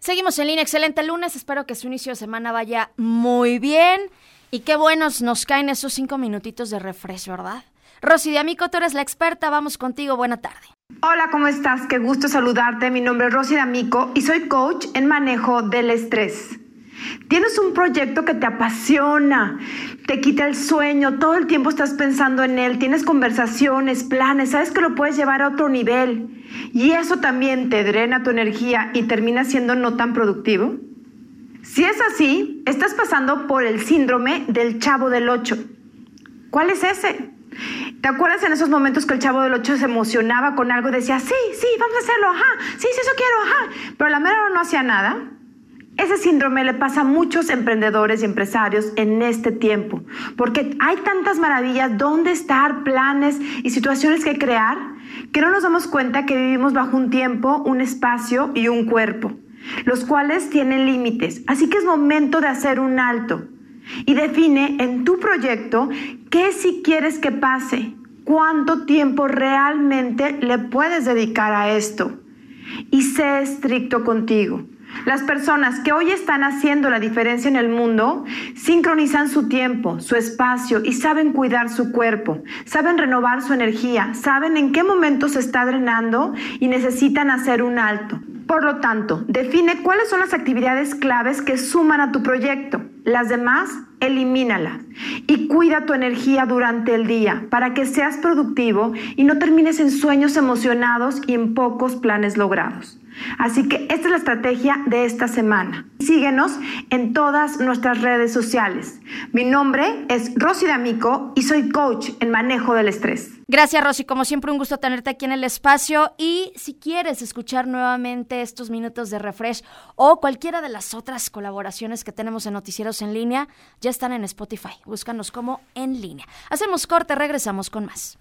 Seguimos en línea, excelente lunes, espero que su inicio de semana vaya muy bien y qué buenos nos caen esos cinco minutitos de refresco, ¿verdad? Rosy de Amico, tú eres la experta, vamos contigo, buena tarde. Hola, ¿cómo estás? Qué gusto saludarte, mi nombre es Rosy de Amico y soy coach en manejo del estrés. Tienes un proyecto que te apasiona, te quita el sueño, todo el tiempo estás pensando en él, tienes conversaciones, planes, sabes que lo puedes llevar a otro nivel y eso también te drena tu energía y termina siendo no tan productivo. Si es así, estás pasando por el síndrome del chavo del 8. ¿Cuál es ese? ¿Te acuerdas en esos momentos que el chavo del 8 se emocionaba con algo decía, sí, sí, vamos a hacerlo, ajá, sí, sí, eso quiero, ajá, pero la mera no hacía nada? Ese síndrome le pasa a muchos emprendedores y empresarios en este tiempo, porque hay tantas maravillas, dónde estar, planes y situaciones que crear, que no nos damos cuenta que vivimos bajo un tiempo, un espacio y un cuerpo, los cuales tienen límites. Así que es momento de hacer un alto y define en tu proyecto qué si quieres que pase, cuánto tiempo realmente le puedes dedicar a esto y sé estricto contigo. Las personas que hoy están haciendo la diferencia en el mundo sincronizan su tiempo, su espacio y saben cuidar su cuerpo, saben renovar su energía, saben en qué momento se está drenando y necesitan hacer un alto. Por lo tanto, define cuáles son las actividades claves que suman a tu proyecto. Las demás, elimínalas y cuida tu energía durante el día para que seas productivo y no termines en sueños emocionados y en pocos planes logrados. Así que esta es la estrategia de esta semana. Síguenos en todas nuestras redes sociales. Mi nombre es Rosy D'Amico y soy coach en manejo del estrés. Gracias Rosy, como siempre un gusto tenerte aquí en el espacio y si quieres escuchar nuevamente estos minutos de refresh o cualquiera de las otras colaboraciones que tenemos en Noticieros en línea, ya están en Spotify. Búscanos como en línea. Hacemos corte, regresamos con más.